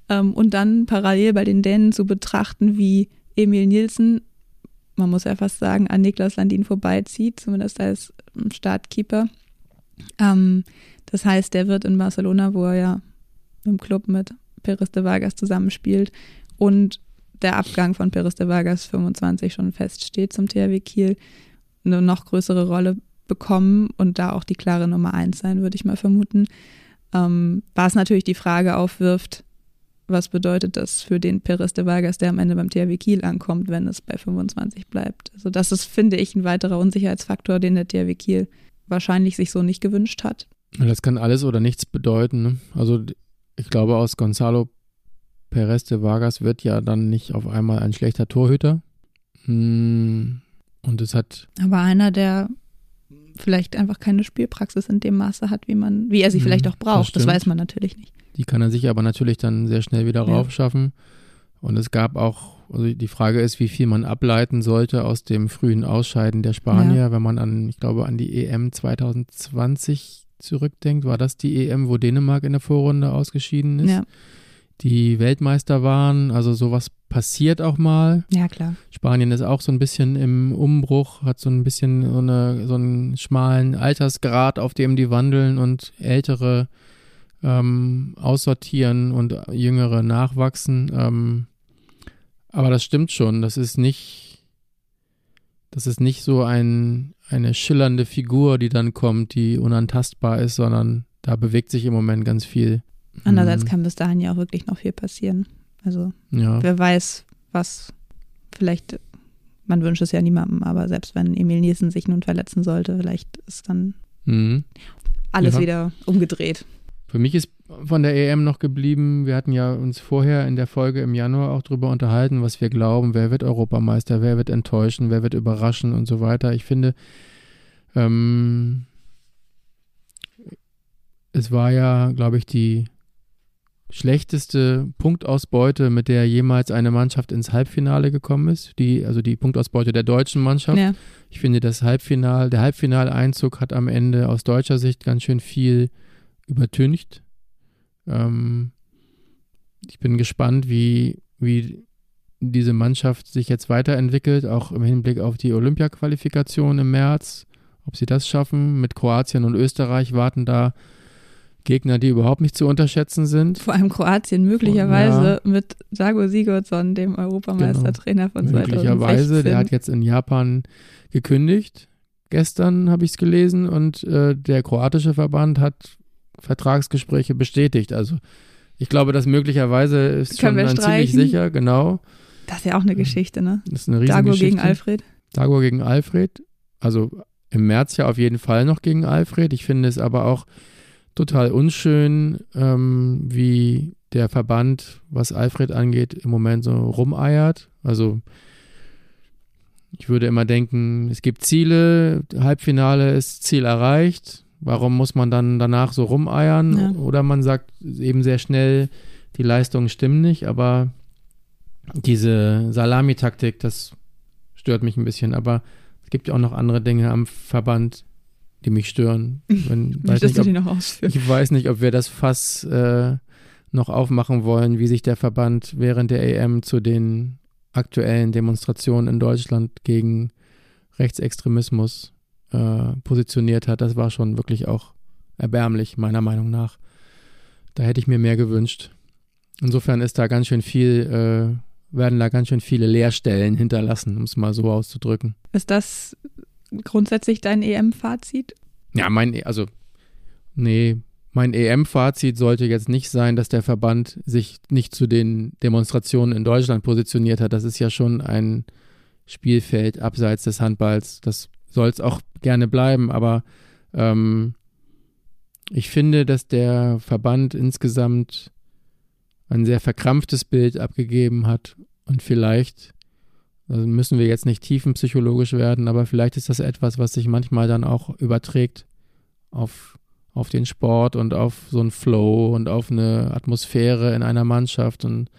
ähm, und dann parallel bei den Dänen zu betrachten, wie Emil Nielsen, man muss ja fast sagen, an Niklas Landin vorbeizieht, zumindest als Startkeeper. Ähm, das heißt, der wird in Barcelona, wo er ja im Club mit Pérez de Vargas zusammenspielt und der Abgang von Pérez de Vargas 25 schon feststeht zum THW Kiel, eine noch größere Rolle bekommen und da auch die klare Nummer eins sein, würde ich mal vermuten. Ähm, was natürlich die Frage aufwirft, was bedeutet das für den Pérez de Vargas, der am Ende beim THW Kiel ankommt, wenn es bei 25 bleibt? Also das ist, finde ich, ein weiterer Unsicherheitsfaktor, den der THW Kiel wahrscheinlich sich so nicht gewünscht hat. Das kann alles oder nichts bedeuten. Ne? Also ich glaube, aus Gonzalo Perez de Vargas wird ja dann nicht auf einmal ein schlechter Torhüter. Hm, und es hat. Aber einer, der vielleicht einfach keine Spielpraxis in dem Maße hat, wie man, wie er sie hm, vielleicht auch braucht. Das, das, weiß man natürlich nicht. Die kann er sich aber natürlich dann sehr schnell wieder ja. raufschaffen. Und es gab auch, also die Frage ist, wie viel man ableiten sollte aus dem frühen Ausscheiden der Spanier, ja. wenn man an, ich glaube, an die EM 2020 zurückdenkt. War das die EM, wo Dänemark in der Vorrunde ausgeschieden ist? Ja die Weltmeister waren. Also sowas passiert auch mal. Ja, klar. Spanien ist auch so ein bisschen im Umbruch, hat so ein bisschen so, eine, so einen schmalen Altersgrad, auf dem die wandeln und ältere ähm, aussortieren und jüngere nachwachsen. Ähm, aber das stimmt schon. Das ist nicht, das ist nicht so ein, eine schillernde Figur, die dann kommt, die unantastbar ist, sondern da bewegt sich im Moment ganz viel. Andererseits mhm. kann bis dahin ja auch wirklich noch viel passieren. Also ja. wer weiß, was vielleicht, man wünscht es ja niemandem, aber selbst wenn Emil Nielsen sich nun verletzen sollte, vielleicht ist dann mhm. alles ja. wieder umgedreht. Für mich ist von der EM noch geblieben, wir hatten ja uns vorher in der Folge im Januar auch darüber unterhalten, was wir glauben, wer wird Europameister, wer wird enttäuschen, wer wird überraschen und so weiter. Ich finde, ähm, es war ja, glaube ich, die schlechteste Punktausbeute, mit der jemals eine Mannschaft ins Halbfinale gekommen ist. Die, also die Punktausbeute der deutschen Mannschaft. Ja. Ich finde, das Halbfinal, der Halbfinaleinzug hat am Ende aus deutscher Sicht ganz schön viel übertüncht. Ähm, ich bin gespannt, wie, wie diese Mannschaft sich jetzt weiterentwickelt, auch im Hinblick auf die Olympia-Qualifikation im März. Ob sie das schaffen. Mit Kroatien und Österreich warten da Gegner, die überhaupt nicht zu unterschätzen sind. Vor allem Kroatien möglicherweise ja. mit Dago Sigurdsson, dem Europameistertrainer genau. von 2016. Möglicherweise, der hat jetzt in Japan gekündigt. Gestern habe ich es gelesen und äh, der kroatische Verband hat Vertragsgespräche bestätigt. Also ich glaube, dass möglicherweise ist Können schon ziemlich sicher, genau. Das ist ja auch eine Geschichte, ne? Das ist eine Dago gegen Alfred. Dago gegen Alfred. Also im März ja auf jeden Fall noch gegen Alfred. Ich finde es aber auch total unschön, ähm, wie der Verband, was Alfred angeht, im Moment so rumeiert. Also ich würde immer denken, es gibt Ziele, Halbfinale ist Ziel erreicht. Warum muss man dann danach so rumeiern? Ja. Oder man sagt eben sehr schnell, die Leistungen stimmen nicht, aber diese Salamitaktik, das stört mich ein bisschen. Aber es gibt ja auch noch andere Dinge am Verband, die mich stören. Wenn, weiß nicht, ob, die noch ausführen? Ich weiß nicht, ob wir das Fass äh, noch aufmachen wollen, wie sich der Verband während der EM zu den aktuellen Demonstrationen in Deutschland gegen Rechtsextremismus äh, positioniert hat. Das war schon wirklich auch erbärmlich, meiner Meinung nach. Da hätte ich mir mehr gewünscht. Insofern ist da ganz schön viel, äh, werden da ganz schön viele Leerstellen hinterlassen, um es mal so auszudrücken. Ist das grundsätzlich dein EM-Fazit? Ja, mein, also, nee, mein EM-Fazit sollte jetzt nicht sein, dass der Verband sich nicht zu den Demonstrationen in Deutschland positioniert hat. Das ist ja schon ein Spielfeld abseits des Handballs. Das soll es auch gerne bleiben, aber ähm, ich finde, dass der Verband insgesamt ein sehr verkrampftes Bild abgegeben hat und vielleicht also müssen wir jetzt nicht tiefenpsychologisch werden, aber vielleicht ist das etwas, was sich manchmal dann auch überträgt auf auf den Sport und auf so einen Flow und auf eine Atmosphäre in einer Mannschaft und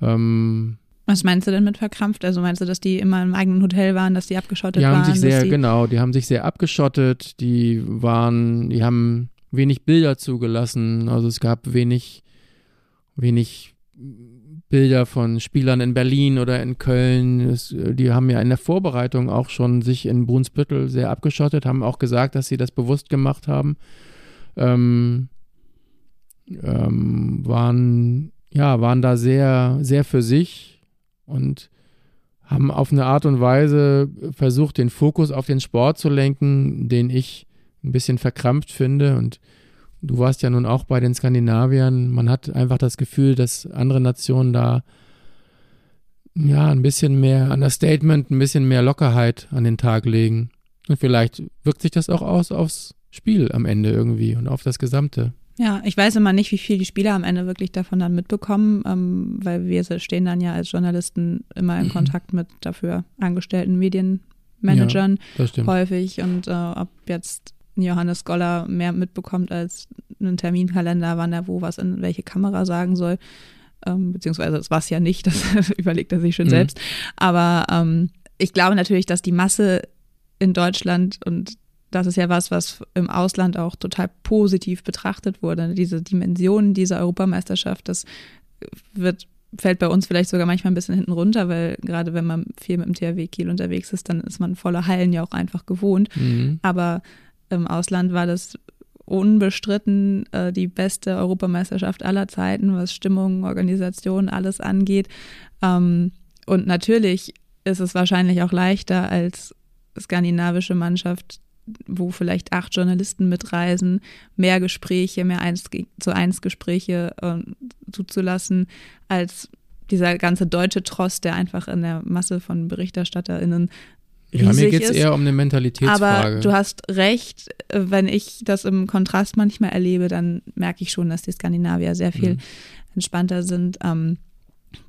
ähm, Was meinst du denn mit verkrampft? Also meinst du, dass die immer im eigenen Hotel waren, dass die abgeschottet die haben waren? sich sehr, die, genau, die haben sich sehr abgeschottet, die waren, die haben wenig Bilder zugelassen, also es gab wenig, wenig Bilder von Spielern in Berlin oder in Köln. Es, die haben ja in der Vorbereitung auch schon sich in Brunsbüttel sehr abgeschottet, haben auch gesagt, dass sie das bewusst gemacht haben. Ähm, ähm, waren, ja, waren da sehr, sehr für sich und haben auf eine Art und Weise versucht, den Fokus auf den Sport zu lenken, den ich ein bisschen verkrampft finde. Und du warst ja nun auch bei den Skandinaviern. Man hat einfach das Gefühl, dass andere Nationen da ja ein bisschen mehr Understatement, ein bisschen mehr Lockerheit an den Tag legen. Und vielleicht wirkt sich das auch aus aufs Spiel am Ende irgendwie und auf das Gesamte. Ja, ich weiß immer nicht, wie viel die Spieler am Ende wirklich davon dann mitbekommen, ähm, weil wir stehen dann ja als Journalisten immer in Mhm. Kontakt mit dafür angestellten Medienmanagern Das stimmt. häufig und äh, ob jetzt ein Johannes Goller mehr mitbekommt als einen Terminkalender, wann er wo was in welche Kamera sagen soll, ähm, beziehungsweise das war es ja nicht, das überlegt er sich schon Mhm. selbst. Aber ähm, ich glaube natürlich, dass die Masse in Deutschland und das ist ja was, was im Ausland auch total positiv betrachtet wurde. Diese Dimension dieser Europameisterschaft, das wird, fällt bei uns vielleicht sogar manchmal ein bisschen hinten runter, weil gerade wenn man viel mit dem THW Kiel unterwegs ist, dann ist man volle Hallen ja auch einfach gewohnt. Mhm. Aber im Ausland war das unbestritten äh, die beste Europameisterschaft aller Zeiten, was Stimmung, Organisation, alles angeht. Ähm, und natürlich ist es wahrscheinlich auch leichter als skandinavische Mannschaft, wo vielleicht acht Journalisten mitreisen, mehr Gespräche, mehr eins zu eins Gespräche äh, zuzulassen, als dieser ganze deutsche Tross, der einfach in der Masse von BerichterstatterInnen Ja, mir geht es ist. eher um eine Mentalitätsfrage. Aber du hast recht, äh, wenn ich das im Kontrast manchmal erlebe, dann merke ich schon, dass die Skandinavier sehr viel Mhm. entspannter sind. Ähm,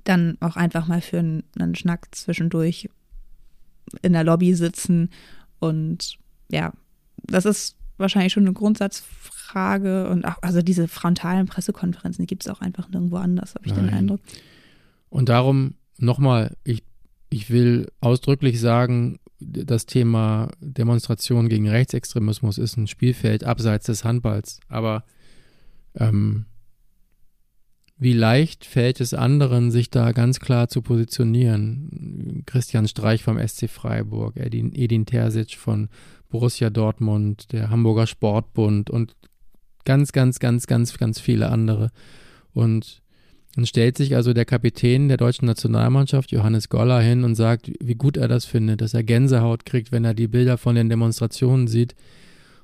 dann auch einfach mal für einen, einen Schnack zwischendurch in der Lobby sitzen. Und ja, das ist wahrscheinlich schon eine Grundsatzfrage. Und auch, also diese frontalen Pressekonferenzen, die gibt es auch einfach nirgendwo anders, habe ich den Nein. Eindruck. Und darum nochmal, ich, ich will ausdrücklich sagen, das Thema Demonstration gegen Rechtsextremismus ist ein Spielfeld abseits des Handballs. Aber ähm, wie leicht fällt es anderen, sich da ganz klar zu positionieren? Christian Streich vom SC Freiburg, Edin, Edin Terzic von Borussia Dortmund, der Hamburger Sportbund und ganz, ganz, ganz, ganz, ganz viele andere. Und dann stellt sich also der Kapitän der deutschen Nationalmannschaft, Johannes Goller, hin und sagt, wie gut er das findet, dass er Gänsehaut kriegt, wenn er die Bilder von den Demonstrationen sieht.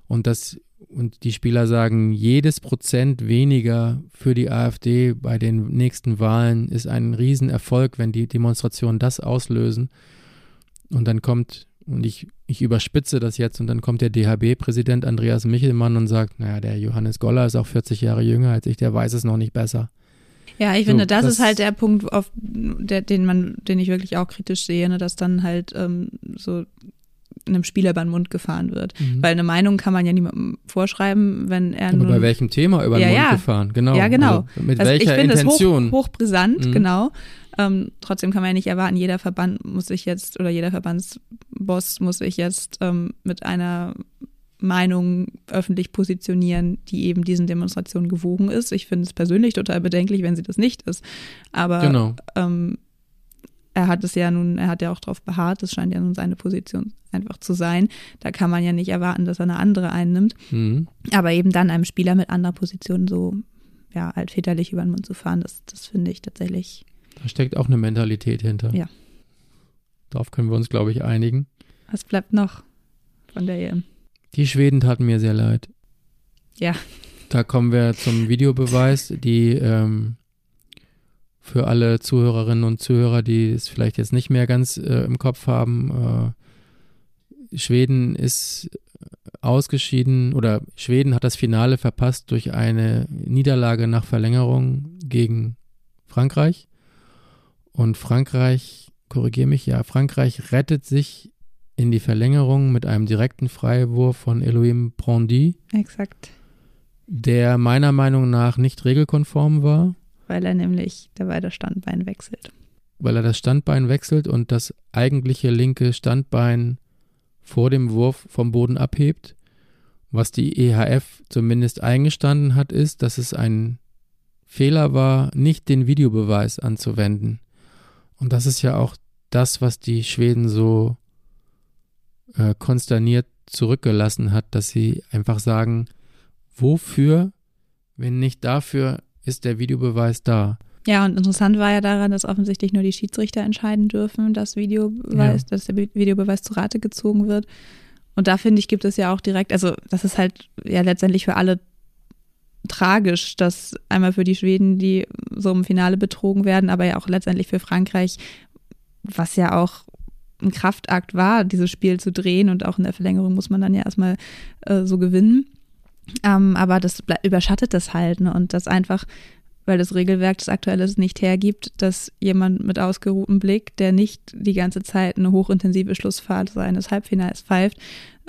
Und das, und die Spieler sagen, jedes Prozent weniger für die AfD bei den nächsten Wahlen ist ein Riesenerfolg, wenn die Demonstrationen das auslösen. Und dann kommt, und ich, ich überspitze das jetzt, und dann kommt der DHB-Präsident Andreas Michelmann und sagt, naja, der Johannes Goller ist auch 40 Jahre jünger als ich, der weiß es noch nicht besser. Ja, ich So, finde, das, das- ist halt der Punkt, auf der, den man, den ich wirklich auch kritisch sehe, ne, dass dann halt ähm, so einem Spieler über den Mund gefahren wird. Mhm. Weil eine Meinung kann man ja niemandem vorschreiben, wenn er Aber bei welchem Thema über den Ja, Mund ja. gefahren? Genau. Ja, genau. Also mit also welcher ich finde Intention? es hoch, hochbrisant, Mhm. genau. Ähm, trotzdem kann man ja nicht erwarten, jeder Verband muss sich jetzt oder jeder Verbandsboss muss sich jetzt ähm, mit einer Meinung öffentlich positionieren, die eben diesen Demonstrationen gewogen ist. Ich finde es persönlich total bedenklich, wenn sie das nicht ist. Aber genau. ähm, er hat es ja nun, er hat ja auch darauf beharrt, das scheint ja nun seine Position einfach zu sein. Da kann man ja nicht erwarten, dass er eine andere einnimmt. Mhm. Aber eben dann einem Spieler mit anderer Position so ja, altväterlich über den Mund zu fahren, das, das finde ich tatsächlich. Da steckt auch eine Mentalität hinter. Ja. Darauf können wir uns, glaube ich, einigen. Was bleibt noch von der EM? Die Schweden taten mir sehr leid. Ja. Da kommen wir zum Videobeweis, die ähm, für alle Zuhörerinnen und Zuhörer, die es vielleicht jetzt nicht mehr ganz äh, im Kopf haben, äh, Schweden ist ausgeschieden oder Schweden hat das Finale verpasst durch eine Niederlage nach Verlängerung gegen Frankreich. Und Frankreich, korrigiere mich, ja, Frankreich rettet sich in die Verlängerung mit einem direkten Freiwurf von Elohim Brandy. Exakt. der meiner Meinung nach nicht regelkonform war. Weil er nämlich dabei das Standbein wechselt. Weil er das Standbein wechselt und das eigentliche linke Standbein vor dem Wurf vom Boden abhebt. Was die EHF zumindest eingestanden hat, ist, dass es ein Fehler war, nicht den Videobeweis anzuwenden. Und das ist ja auch das, was die Schweden so äh, konsterniert zurückgelassen hat, dass sie einfach sagen, wofür, wenn nicht dafür, ist der Videobeweis da. Ja, und interessant war ja daran, dass offensichtlich nur die Schiedsrichter entscheiden dürfen, dass Videobeweis, ja. dass der Videobeweis zu Rate gezogen wird. Und da finde ich, gibt es ja auch direkt, also das ist halt ja letztendlich für alle tragisch, dass einmal für die Schweden, die so im Finale betrogen werden, aber ja auch letztendlich für Frankreich, was ja auch ein Kraftakt war, dieses Spiel zu drehen und auch in der Verlängerung muss man dann ja erstmal äh, so gewinnen. Ähm, aber das überschattet das halt ne? und das einfach, weil das Regelwerk das aktuelle nicht hergibt, dass jemand mit ausgeruhtem Blick, der nicht die ganze Zeit eine hochintensive Schlussphase eines Halbfinals pfeift,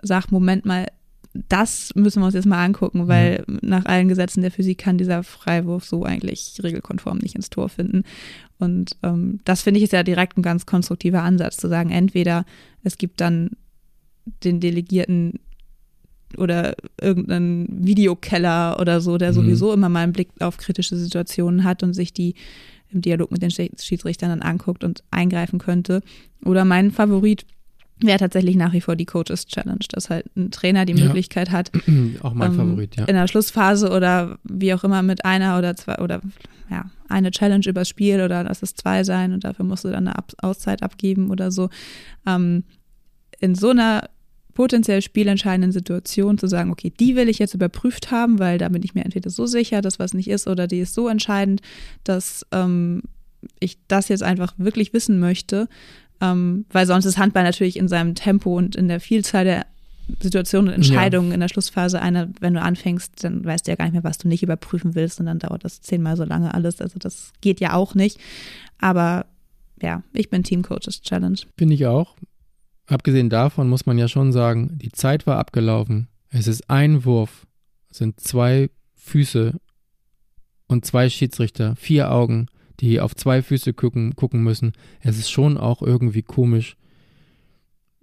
sagt, Moment mal, das müssen wir uns jetzt mal angucken, weil ja. nach allen Gesetzen der Physik kann dieser Freiwurf so eigentlich regelkonform nicht ins Tor finden. Und ähm, das finde ich ist ja direkt ein ganz konstruktiver Ansatz, zu sagen, entweder es gibt dann den Delegierten oder irgendeinen Videokeller oder so, der mhm. sowieso immer mal einen Blick auf kritische Situationen hat und sich die im Dialog mit den Schiedsrichtern dann anguckt und eingreifen könnte. Oder mein Favorit wäre tatsächlich nach wie vor die Coaches Challenge, dass halt ein Trainer die ja. Möglichkeit hat, auch mein ähm, Favorit, ja. in der Schlussphase oder wie auch immer mit einer oder zwei oder ja, eine Challenge übers Spiel oder lass es zwei sein und dafür musst du dann eine Ab Auszeit abgeben oder so. Ähm, in so einer potenziell spielentscheidenden Situation zu sagen, okay, die will ich jetzt überprüft haben, weil da bin ich mir entweder so sicher, dass was nicht ist, oder die ist so entscheidend, dass ähm, ich das jetzt einfach wirklich wissen möchte, ähm, weil sonst ist Handball natürlich in seinem Tempo und in der Vielzahl der Situationen und Entscheidungen ja. in der Schlussphase einer, wenn du anfängst, dann weißt du ja gar nicht mehr, was du nicht überprüfen willst und dann dauert das zehnmal so lange alles. Also das geht ja auch nicht. Aber ja, ich bin Team Coaches Challenge. Finde ich auch. Abgesehen davon muss man ja schon sagen, die Zeit war abgelaufen. Es ist ein Wurf, es sind zwei Füße und zwei Schiedsrichter, vier Augen die auf zwei Füße gucken, gucken müssen. Es ist schon auch irgendwie komisch,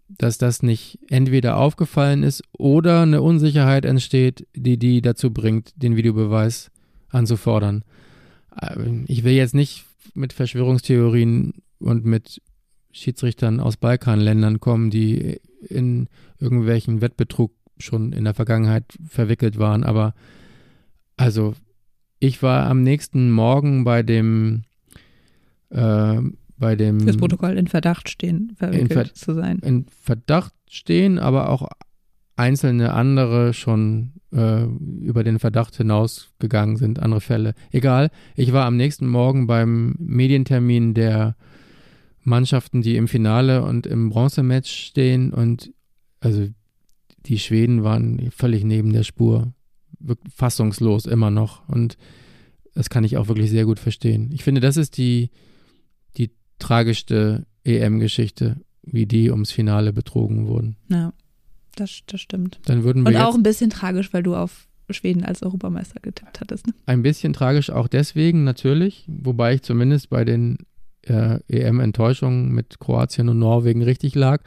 dass das nicht entweder aufgefallen ist oder eine Unsicherheit entsteht, die die dazu bringt, den Videobeweis anzufordern. Ähm, ich will jetzt nicht mit Verschwörungstheorien und mit Schiedsrichtern aus Balkanländern kommen, die in irgendwelchen Wettbetrug schon in der Vergangenheit verwickelt waren, aber also ich war am nächsten Morgen bei dem äh, bei dem Fürs Protokoll in Verdacht stehen, verwickelt Ver zu sein. In Verdacht stehen, aber auch einzelne andere schon äh, über den Verdacht hinausgegangen sind, andere Fälle. Egal, ich war am nächsten Morgen beim Medientermin der Mannschaften, die im Finale und im Bronzematch stehen und also die Schweden waren völlig neben der Spur fassungslos immer noch. Und das kann ich auch wirklich sehr gut verstehen. Ich finde, das ist die, die tragischste EM-Geschichte, wie die ums Finale betrogen wurden. Ja, das, das stimmt. Dann würden wir Und auch ein bisschen tragisch, weil du auf Schweden als Europameister getippt hattest. Ne? Ein bisschen tragisch auch deswegen natürlich, wobei ich zumindest bei den äh, EM-Enttäuschungen mit Kroatien und Norwegen richtig lag.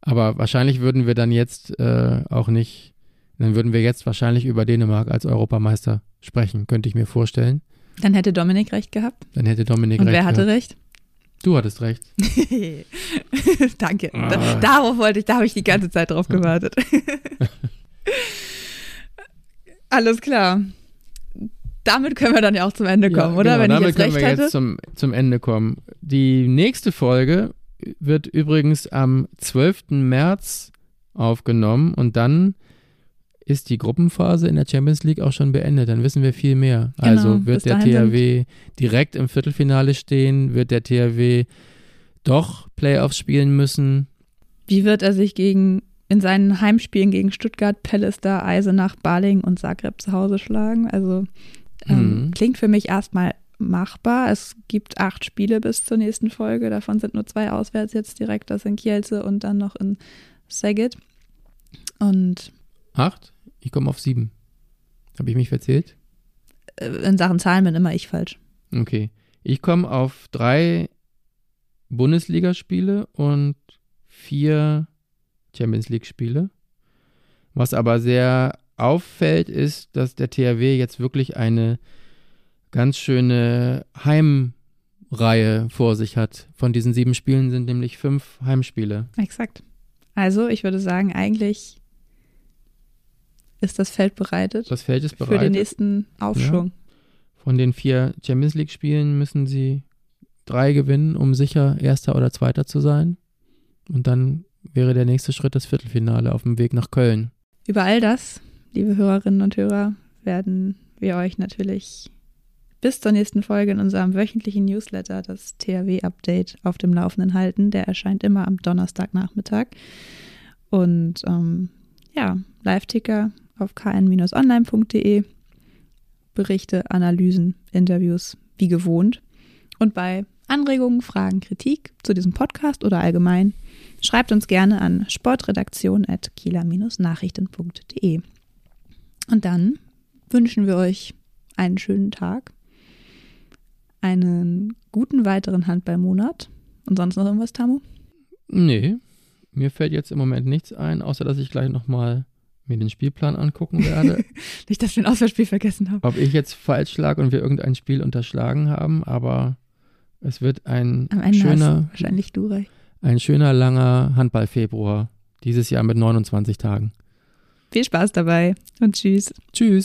Aber wahrscheinlich würden wir dann jetzt äh, auch nicht dann würden wir jetzt wahrscheinlich über Dänemark als Europameister sprechen, könnte ich mir vorstellen. Dann hätte Dominik recht gehabt. Dann hätte Dominik Und recht. wer hatte gehabt. recht? Du hattest recht. Danke. Ah. Darauf wollte ich, da habe ich die ganze Zeit drauf gewartet. Alles klar. Damit können wir dann ja auch zum Ende kommen, ja, oder? Genau, Wenn damit ich jetzt können recht wir hätte. jetzt zum, zum Ende kommen. Die nächste Folge wird übrigens am 12. März aufgenommen und dann ist die Gruppenphase in der Champions League auch schon beendet. Dann wissen wir viel mehr. Genau, also wird der THW direkt im Viertelfinale stehen? Wird der THW doch Playoffs spielen müssen? Wie wird er sich gegen in seinen Heimspielen gegen Stuttgart, Pallister, Eisenach, Baling und Zagreb zu Hause schlagen? Also ähm, mhm. klingt für mich erstmal machbar. Es gibt acht Spiele bis zur nächsten Folge. Davon sind nur zwei auswärts jetzt direkt. Das sind Kielce und dann noch in Saget. Und Acht? Ich komme auf sieben. Habe ich mich verzählt? Äh, In Sachen Zahlen bin immer ich falsch. Okay. Ich komme auf drei Bundesligaspiele und vier Champions League-Spiele. Was aber sehr auffällt, ist, dass der THW jetzt wirklich eine ganz schöne Heimreihe vor sich hat. Von diesen sieben Spielen sind nämlich fünf Heimspiele. Exakt. Also, ich würde sagen, eigentlich ist das Feld bereitet Das Feld ist für den nächsten Aufschwung. Von den vier Champions League-Spielen müssen sie drei gewinnen, um sicher Erster oder Zweiter zu sein. Und dann wäre der nächste Schritt das Viertelfinale auf dem Weg nach Köln. Über all das, liebe Hörerinnen und Hörer, werden wir euch natürlich bis zur nächsten Folge in unserem wöchentlichen Newsletter, das THW-Update, auf dem Laufenden halten. Der erscheint immer am Donnerstagnachmittag. Und ähm, ja, Live-Ticker auf kn-online.de. Berichte, Analysen, Interviews, wie gewohnt. Und bei Anregungen, Fragen, Kritik zu diesem Podcast oder allgemein, schreibt uns gerne an sportredaktion.kieler-nachrichten.de. Und dann wünschen wir euch einen schönen Tag, einen guten weiteren Handballmonat. Und sonst noch irgendwas, Tamu? Nee, mir fällt jetzt im Moment nichts ein, außer dass ich gleich nochmal mir den Spielplan angucken werde. Nicht, dass wir ein Auswahlspiel vergessen haben. Ob ich jetzt falsch lag und wir irgendein Spiel unterschlagen haben, aber es wird ein schöner, wahrscheinlich du recht. ein schöner langer Handball-Februar. Dieses Jahr mit 29 Tagen. Viel Spaß dabei und tschüss. Tschüss.